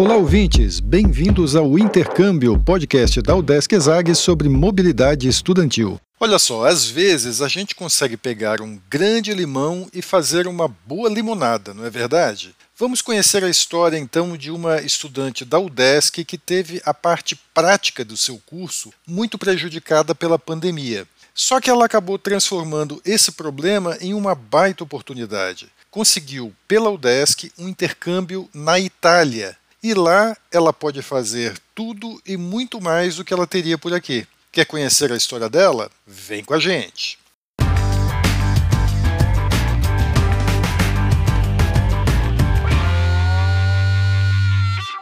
Olá, ouvintes! Bem-vindos ao Intercâmbio, podcast da Udesc Exag sobre mobilidade estudantil. Olha só, às vezes a gente consegue pegar um grande limão e fazer uma boa limonada, não é verdade? Vamos conhecer a história então de uma estudante da UDESC que teve a parte prática do seu curso muito prejudicada pela pandemia. Só que ela acabou transformando esse problema em uma baita oportunidade. Conseguiu, pela UDESC, um intercâmbio na Itália. E lá ela pode fazer tudo e muito mais do que ela teria por aqui. Quer conhecer a história dela? Vem com a gente!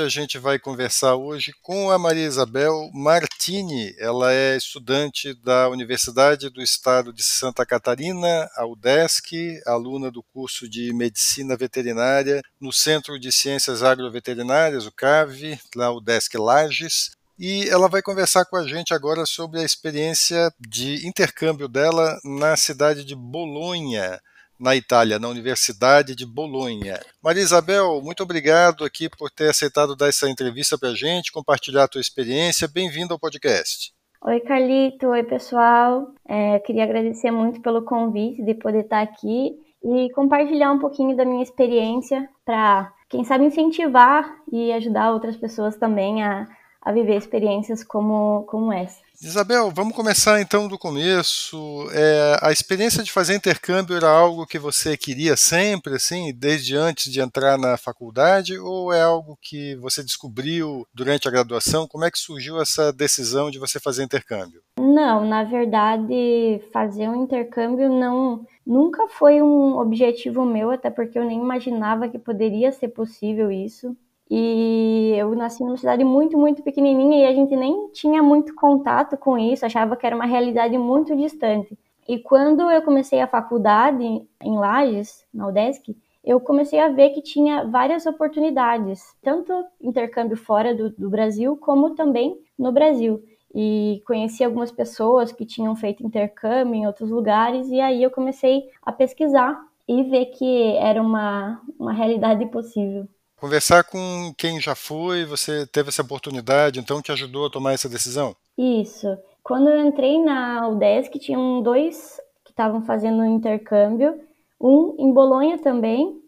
A gente vai conversar hoje com a Maria Isabel Martini. Ela é estudante da Universidade do Estado de Santa Catarina, a UDESC, aluna do curso de Medicina Veterinária no Centro de Ciências Agroveterinárias, o CAV, lá UDESC Lages. E ela vai conversar com a gente agora sobre a experiência de intercâmbio dela na cidade de Bolonha na Itália, na Universidade de Bolonha. Maria Isabel, muito obrigado aqui por ter aceitado dar essa entrevista para a gente, compartilhar a tua experiência. Bem-vindo ao podcast. Oi, Carlito. Oi, pessoal. É, queria agradecer muito pelo convite de poder estar aqui e compartilhar um pouquinho da minha experiência para, quem sabe, incentivar e ajudar outras pessoas também a, a viver experiências como, como essa. Isabel, vamos começar então do começo. É, a experiência de fazer intercâmbio era algo que você queria sempre, assim, desde antes de entrar na faculdade, ou é algo que você descobriu durante a graduação? Como é que surgiu essa decisão de você fazer intercâmbio? Não, na verdade, fazer um intercâmbio não nunca foi um objetivo meu, até porque eu nem imaginava que poderia ser possível isso. E eu nasci numa cidade muito, muito pequenininha e a gente nem tinha muito contato com isso, achava que era uma realidade muito distante. E quando eu comecei a faculdade em Lages, na UDESC, eu comecei a ver que tinha várias oportunidades, tanto intercâmbio fora do, do Brasil, como também no Brasil. E conheci algumas pessoas que tinham feito intercâmbio em outros lugares, e aí eu comecei a pesquisar e ver que era uma, uma realidade possível. Conversar com quem já foi, você teve essa oportunidade, então te ajudou a tomar essa decisão? Isso. Quando eu entrei na UDESC, tinham dois que estavam fazendo um intercâmbio, um em Bolonha também,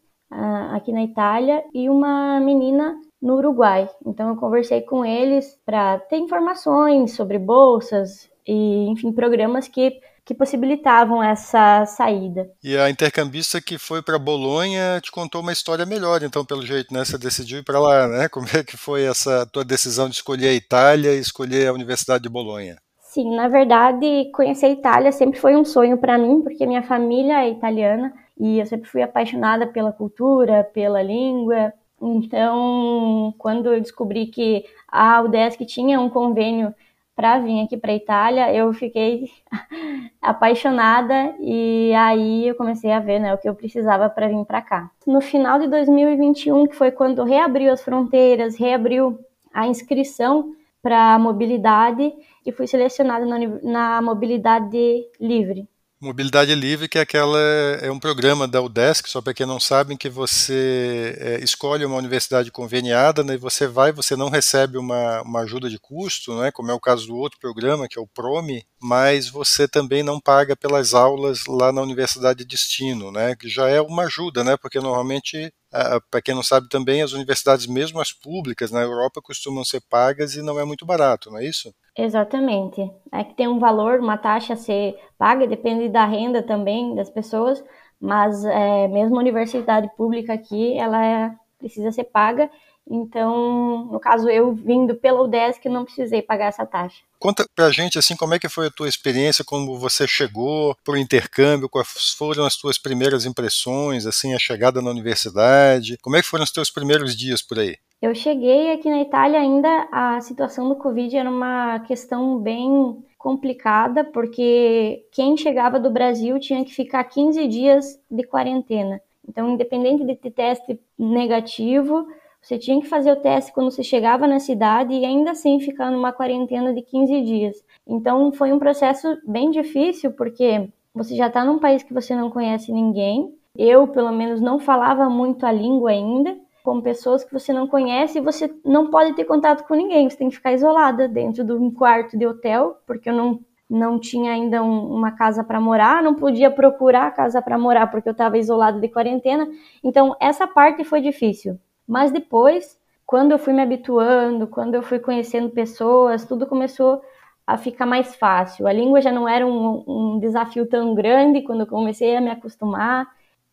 aqui na Itália, e uma menina no Uruguai. Então eu conversei com eles para ter informações sobre bolsas e, enfim, programas que que possibilitavam essa saída. E a intercambista que foi para Bolonha te contou uma história melhor, então, pelo jeito, né? Você decidiu ir para lá, né? Como é que foi essa tua decisão de escolher a Itália e escolher a Universidade de Bolonha? Sim, na verdade, conhecer a Itália sempre foi um sonho para mim, porque minha família é italiana e eu sempre fui apaixonada pela cultura, pela língua. Então, quando eu descobri que a UDESC tinha um convênio para vir aqui para Itália, eu fiquei apaixonada e aí eu comecei a ver né, o que eu precisava para vir para cá. No final de 2021, que foi quando reabriu as fronteiras, reabriu a inscrição para mobilidade e fui selecionada na, na mobilidade livre. Mobilidade Livre, que é aquela é um programa da UDESC, só para quem não sabe, que você é, escolhe uma universidade conveniada, né, e você vai, você não recebe uma, uma ajuda de custo, né, como é o caso do outro programa, que é o PROME, mas você também não paga pelas aulas lá na universidade de destino, né, que já é uma ajuda, né, porque normalmente para quem não sabe também, as universidades, mesmo as públicas na Europa, costumam ser pagas e não é muito barato, não é isso? Exatamente. É que tem um valor, uma taxa a ser paga, depende da renda também das pessoas, mas é, mesmo a universidade pública aqui, ela é, precisa ser paga Então, no caso, eu vindo pela UDESC, não precisei pagar essa taxa. Conta pra gente, assim, como é que foi a tua experiência, como você chegou pro intercâmbio, quais foram as tuas primeiras impressões, assim, a chegada na universidade, como é que foram os teus primeiros dias por aí? Eu cheguei aqui na Itália ainda, a situação do Covid era uma questão bem complicada, porque quem chegava do Brasil tinha que ficar 15 dias de quarentena. Então, independente de ter teste negativo, você tinha que fazer o teste quando você chegava na cidade e ainda assim ficar numa quarentena de 15 dias. Então foi um processo bem difícil porque você já está num país que você não conhece ninguém. Eu, pelo menos, não falava muito a língua ainda. Com pessoas que você não conhece e você não pode ter contato com ninguém. Você tem que ficar isolada dentro de um quarto de hotel, porque eu não não tinha ainda um, uma casa para morar, não podia procurar casa para morar porque eu estava isolada de quarentena. Então essa parte foi difícil. Mas depois, quando eu fui me habituando, quando eu fui conhecendo pessoas, tudo começou a ficar mais fácil. A língua já não era um, um desafio tão grande quando eu comecei a me acostumar.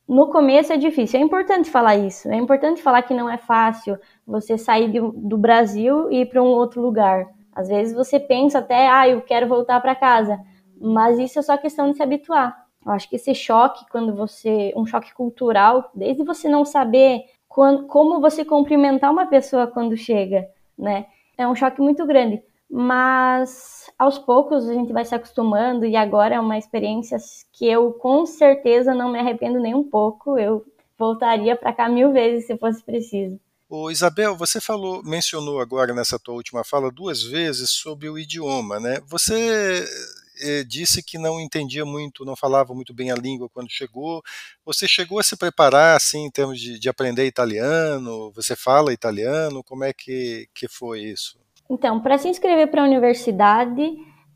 No começo é difícil, é importante falar isso, é importante falar que não é fácil você sair de, do Brasil e ir para um outro lugar. Às vezes você pensa até, ah, eu quero voltar para casa, mas isso é só questão de se habituar. Eu acho que esse choque, quando você, um choque cultural, desde você não saber quando, como você cumprimentar uma pessoa quando chega, né? É um choque muito grande, mas aos poucos a gente vai se acostumando e agora é uma experiência que eu com certeza não me arrependo nem um pouco. Eu voltaria para cá mil vezes se fosse preciso. O Isabel, você falou, mencionou agora nessa tua última fala duas vezes sobre o idioma, né? Você eh, disse que não entendia muito, não falava muito bem a língua quando chegou. Você chegou a se preparar, assim, em termos de, de aprender italiano? Você fala italiano? Como é que, que foi isso? Então, para se inscrever para a universidade,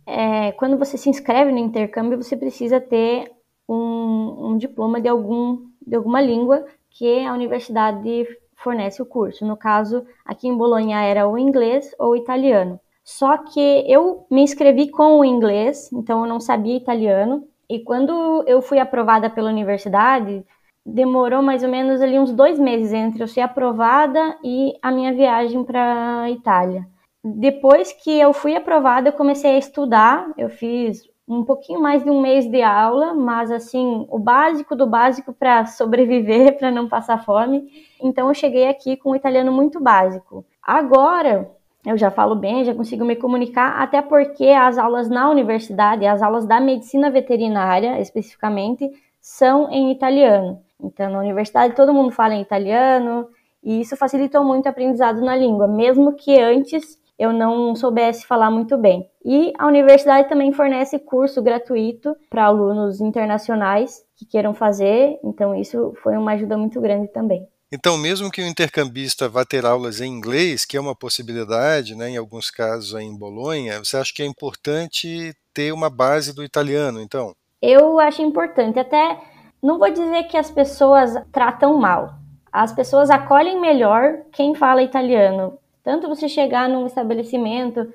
é, quando você se inscreve no intercâmbio, você precisa ter um, um diploma de, algum, de alguma língua que a universidade fornece o curso. No caso, aqui em Bolonha era o inglês ou italiano. Só que eu me inscrevi com o inglês, então eu não sabia italiano. E quando eu fui aprovada pela universidade, demorou mais ou menos ali uns dois meses entre eu ser aprovada e a minha viagem para Itália. Depois que eu fui aprovada, eu comecei a estudar. Eu fiz um pouquinho mais de um mês de aula, mas assim, o básico do básico para sobreviver, para não passar fome. Então eu cheguei aqui com o italiano muito básico. Agora, eu já falo bem, já consigo me comunicar, até porque as aulas na universidade, as aulas da medicina veterinária especificamente, são em italiano. Então, na universidade todo mundo fala em italiano, e isso facilitou muito o aprendizado na língua, mesmo que antes eu não soubesse falar muito bem. E a universidade também fornece curso gratuito para alunos internacionais que queiram fazer, então isso foi uma ajuda muito grande também. Então, mesmo que o intercambista vá ter aulas em inglês, que é uma possibilidade, né, em alguns casos em Bolonha, você acha que é importante ter uma base do italiano, então? Eu acho importante. Até não vou dizer que as pessoas tratam mal. As pessoas acolhem melhor quem fala italiano. Tanto você chegar num estabelecimento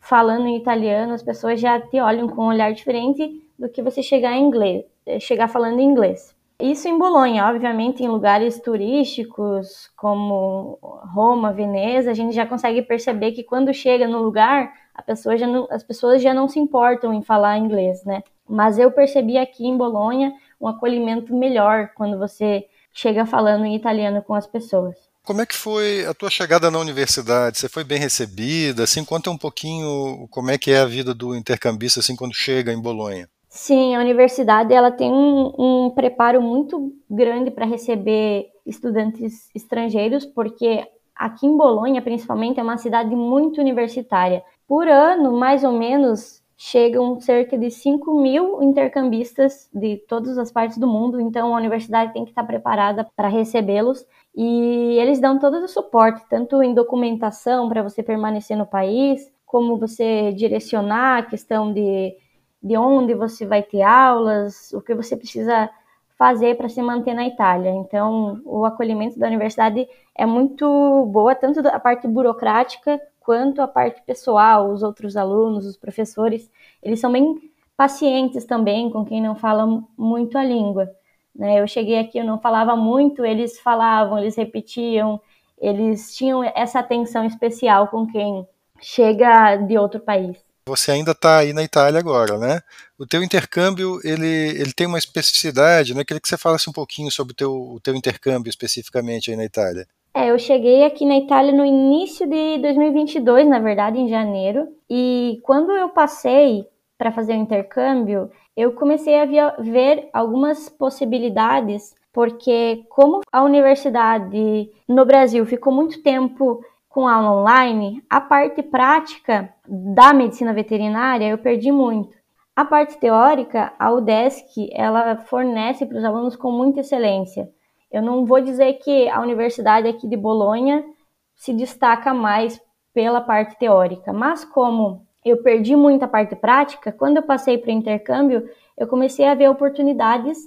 falando em italiano, as pessoas já te olham com um olhar diferente do que você chegar em inglês, chegar falando em inglês. Isso em Bolonha, obviamente, em lugares turísticos como Roma, Veneza, a gente já consegue perceber que quando chega no lugar, pessoa não, as pessoas já não se importam em falar inglês, né? Mas eu percebi aqui em Bolonha um acolhimento melhor quando você chega falando em italiano com as pessoas. Como é que foi a tua chegada na universidade? Você foi bem recebida? Assim, conta um pouquinho como é que é a vida do intercambista assim quando chega em Bolonha. Sim, a universidade ela tem um, um preparo muito grande para receber estudantes estrangeiros, porque aqui em Bolonha, principalmente, é uma cidade muito universitária. Por ano, mais ou menos, chegam cerca de 5 mil intercambistas de todas as partes do mundo, então a universidade tem que estar preparada para recebê-los e eles dão todo o suporte, tanto em documentação para você permanecer no país, como você direcionar a questão de de onde você vai ter aulas, o que você precisa fazer para se manter na Itália. Então, o acolhimento da universidade é muito boa, tanto a parte burocrática quanto a parte pessoal, os outros alunos, os professores, eles são bem pacientes também com quem não fala muito a língua. Né? Eu cheguei aqui, eu não falava muito, eles falavam, eles repetiam, eles tinham essa atenção especial com quem chega de outro país. Você ainda está aí na Itália agora, né? O teu intercâmbio, ele, ele tem uma especificidade, né? Queria que você falasse um pouquinho sobre o teu, o teu intercâmbio especificamente aí na Itália. É, eu cheguei aqui na Itália no início de 2022, na verdade, em janeiro. E quando eu passei para fazer o intercâmbio, eu comecei a ver algumas possibilidades, porque como a universidade no Brasil ficou muito tempo com aula online, a parte prática da medicina veterinária eu perdi muito. A parte teórica, a UDESC, ela fornece para os alunos com muita excelência. Eu não vou dizer que a universidade aqui de Bolonha se destaca mais pela parte teórica, mas como eu perdi muita parte prática, quando eu passei para o intercâmbio, eu comecei a ver oportunidades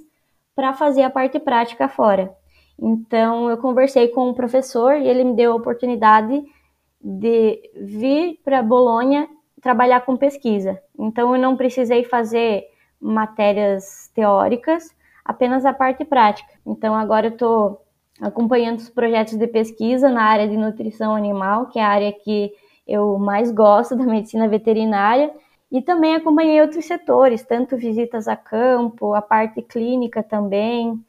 para fazer a parte prática fora. Então, eu conversei com o professor e ele me deu a oportunidade de vir para Bolonha trabalhar com pesquisa. Então, eu não precisei fazer matérias teóricas, apenas a parte prática. Então, agora eu estou acompanhando os projetos de pesquisa na área de nutrição animal, que é a área que eu mais gosto da medicina veterinária, e também acompanhei outros setores, tanto visitas a campo, a parte clínica também.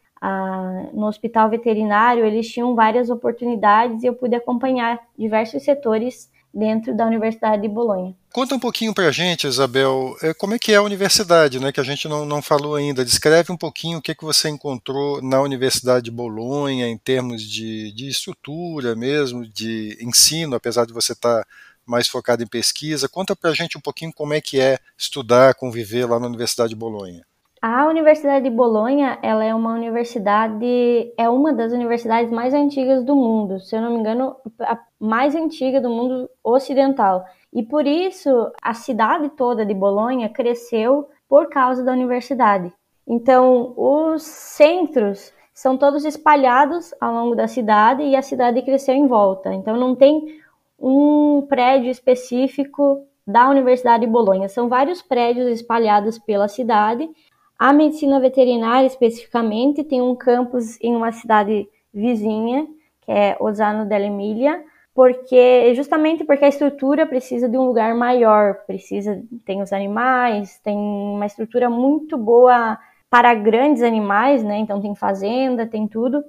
No hospital veterinário, eles tinham várias oportunidades e eu pude acompanhar diversos setores dentro da Universidade de Bolonha. Conta um pouquinho para a gente, Isabel, é, como é que é a universidade, né, que a gente não, não falou ainda. Descreve um pouquinho o que, que você encontrou na Universidade de Bolonha em termos de, de estrutura mesmo, de ensino, apesar de você estar tá mais focado em pesquisa. Conta para a gente um pouquinho como é que é estudar, conviver lá na Universidade de Bolonha. A Universidade de Bolonha, ela é uma universidade, é uma das universidades mais antigas do mundo, se eu não me engano, a mais antiga do mundo ocidental. E por isso a cidade toda de Bolonha cresceu por causa da universidade. Então, os centros são todos espalhados ao longo da cidade e a cidade cresceu em volta. Então, não tem um prédio específico da Universidade de Bolonha. São vários prédios espalhados pela cidade a medicina veterinária, especificamente, tem um campus em uma cidade vizinha, que é Osano dell'Emilia, porque justamente porque a estrutura precisa de um lugar maior, precisa tem os animais, tem uma estrutura muito boa para grandes animais, né? Então tem fazenda, tem tudo,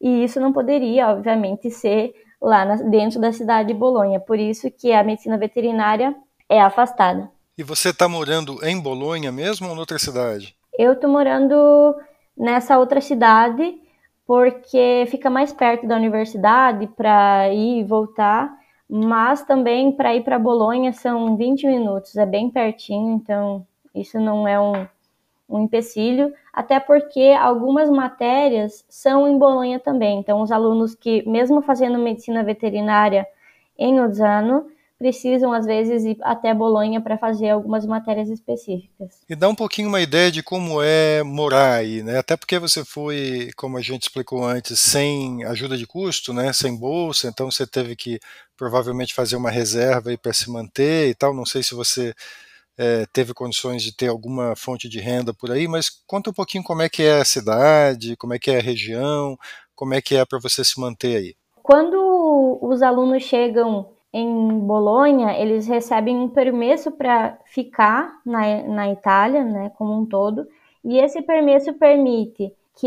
e isso não poderia, obviamente, ser lá na, dentro da cidade de Bolonha. Por isso que a medicina veterinária é afastada. E você está morando em Bolonha mesmo ou em outra cidade? Eu tô morando nessa outra cidade porque fica mais perto da universidade para ir e voltar, mas também para ir para Bolonha são 20 minutos, é bem pertinho, então isso não é um, um empecilho, até porque algumas matérias são em Bolonha também. Então, os alunos que, mesmo fazendo medicina veterinária em Ozzano, precisam, às vezes, ir até Bolonha para fazer algumas matérias específicas. E dá um pouquinho uma ideia de como é morar aí, né? Até porque você foi, como a gente explicou antes, sem ajuda de custo, né? Sem bolsa, então você teve que provavelmente fazer uma reserva para se manter e tal. Não sei se você é, teve condições de ter alguma fonte de renda por aí, mas conta um pouquinho como é que é a cidade, como é que é a região, como é que é para você se manter aí. Quando os alunos chegam em Bolonha, eles recebem um permesso para ficar na, na Itália, né, como um todo, e esse permesso permite que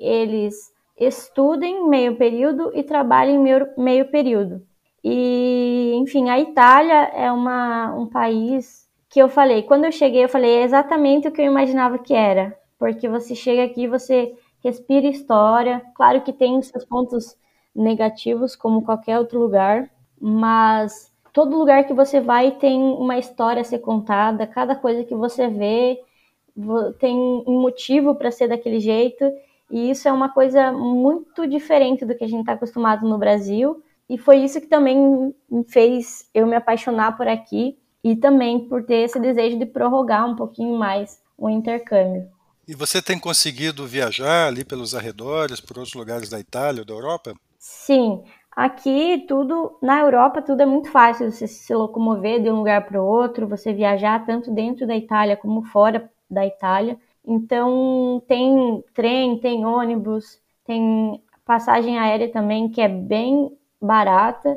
eles estudem meio período e trabalhem meio, meio período. E, enfim, a Itália é uma, um país que eu falei, quando eu cheguei, eu falei, é exatamente o que eu imaginava que era, porque você chega aqui, você respira história, claro que tem os seus pontos negativos, como qualquer outro lugar, mas todo lugar que você vai tem uma história a ser contada, cada coisa que você vê tem um motivo para ser daquele jeito, e isso é uma coisa muito diferente do que a gente está acostumado no Brasil, e foi isso que também me fez eu me apaixonar por aqui e também por ter esse desejo de prorrogar um pouquinho mais o intercâmbio. E você tem conseguido viajar ali pelos arredores, por outros lugares da Itália da Europa? Sim, Aqui tudo, na Europa, tudo é muito fácil você se locomover de um lugar para o outro, você viajar tanto dentro da Itália como fora da Itália. Então tem trem, tem ônibus, tem passagem aérea também que é bem barata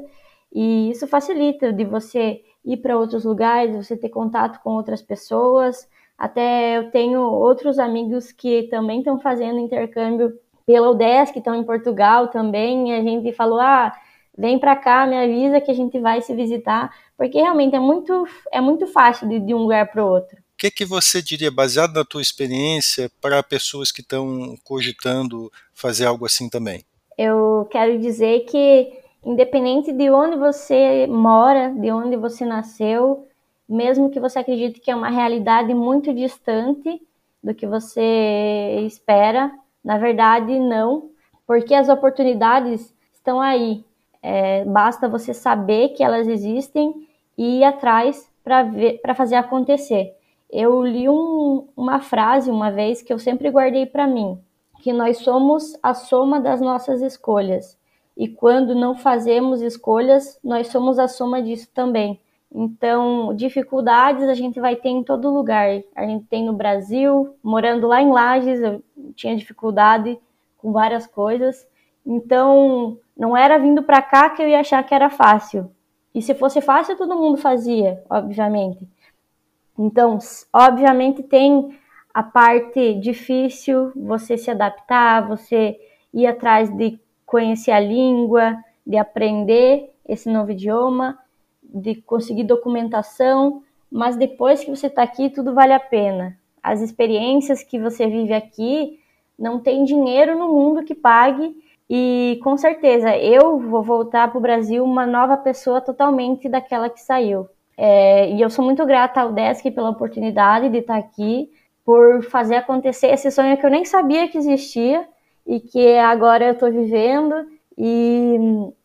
e isso facilita de você ir para outros lugares, você ter contato com outras pessoas. Até eu tenho outros amigos que também estão fazendo intercâmbio pela UDESC, que estão em Portugal também. A gente falou: ah, vem para cá, me avisa que a gente vai se visitar, porque realmente é muito, é muito fácil de, de um lugar para o outro. O que, que você diria, baseado na tua experiência, para pessoas que estão cogitando fazer algo assim também? Eu quero dizer que independente de onde você mora, de onde você nasceu, mesmo que você acredite que é uma realidade muito distante do que você espera, na verdade não, porque as oportunidades estão aí. É, basta você saber que elas existem e ir atrás para fazer acontecer. Eu li um, uma frase uma vez que eu sempre guardei para mim, que nós somos a soma das nossas escolhas e quando não fazemos escolhas, nós somos a soma disso também. Então, dificuldades a gente vai ter em todo lugar. A gente tem no Brasil, morando lá em Lages, eu tinha dificuldade com várias coisas. Então, não era vindo para cá que eu ia achar que era fácil. E se fosse fácil, todo mundo fazia, obviamente. Então, obviamente tem a parte difícil, você se adaptar, você ir atrás de conhecer a língua, de aprender esse novo idioma, de conseguir documentação, mas depois que você está aqui, tudo vale a pena. As experiências que você vive aqui, não tem dinheiro no mundo que pague. E com certeza eu vou voltar para o Brasil uma nova pessoa totalmente daquela que saiu. É, e eu sou muito grata ao Desk pela oportunidade de estar aqui, por fazer acontecer esse sonho que eu nem sabia que existia e que agora eu estou vivendo. E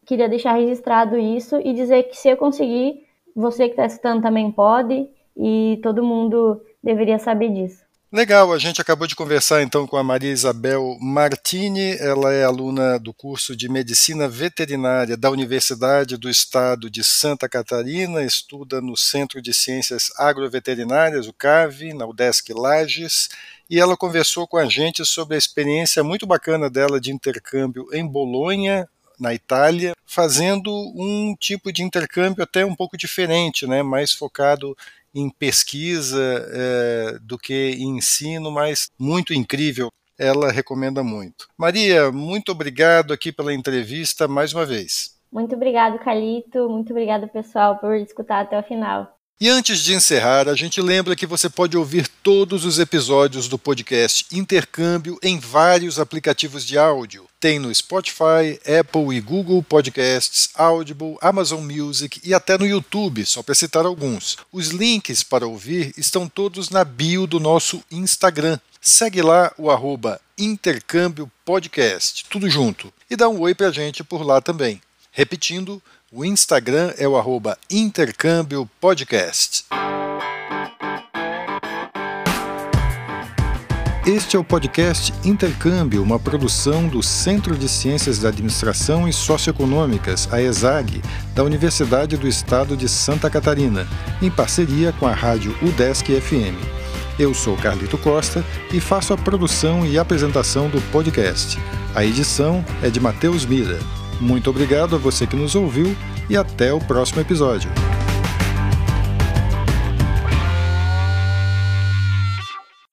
queria deixar registrado isso e dizer que se eu conseguir, você que está escutando também pode e todo mundo deveria saber disso. Legal, a gente acabou de conversar então com a Maria Isabel Martini, ela é aluna do curso de Medicina Veterinária da Universidade do Estado de Santa Catarina, estuda no Centro de Ciências Agroveterinárias, o CAV, na UDESC Lages, e ela conversou com a gente sobre a experiência muito bacana dela de intercâmbio em Bolonha, na Itália, fazendo um tipo de intercâmbio até um pouco diferente, né, mais focado em pesquisa é, do que em ensino, mas muito incrível. Ela recomenda muito. Maria, muito obrigado aqui pela entrevista mais uma vez. Muito obrigado, Calito. Muito obrigado, pessoal, por escutar até o final. E antes de encerrar, a gente lembra que você pode ouvir todos os episódios do podcast Intercâmbio em vários aplicativos de áudio. Tem no Spotify, Apple e Google Podcasts, Audible, Amazon Music e até no YouTube, só para citar alguns. Os links para ouvir estão todos na bio do nosso Instagram. Segue lá o arroba Intercâmbio Podcast, tudo junto. E dá um oi para a gente por lá também. Repetindo, o Instagram é o arroba Intercâmbio Podcast. Este é o podcast Intercâmbio, uma produção do Centro de Ciências da Administração e Socioeconômicas, a ESAG, da Universidade do Estado de Santa Catarina, em parceria com a rádio UDESC FM. Eu sou Carlito Costa e faço a produção e apresentação do podcast. A edição é de Matheus Mira. Muito obrigado a você que nos ouviu e até o próximo episódio.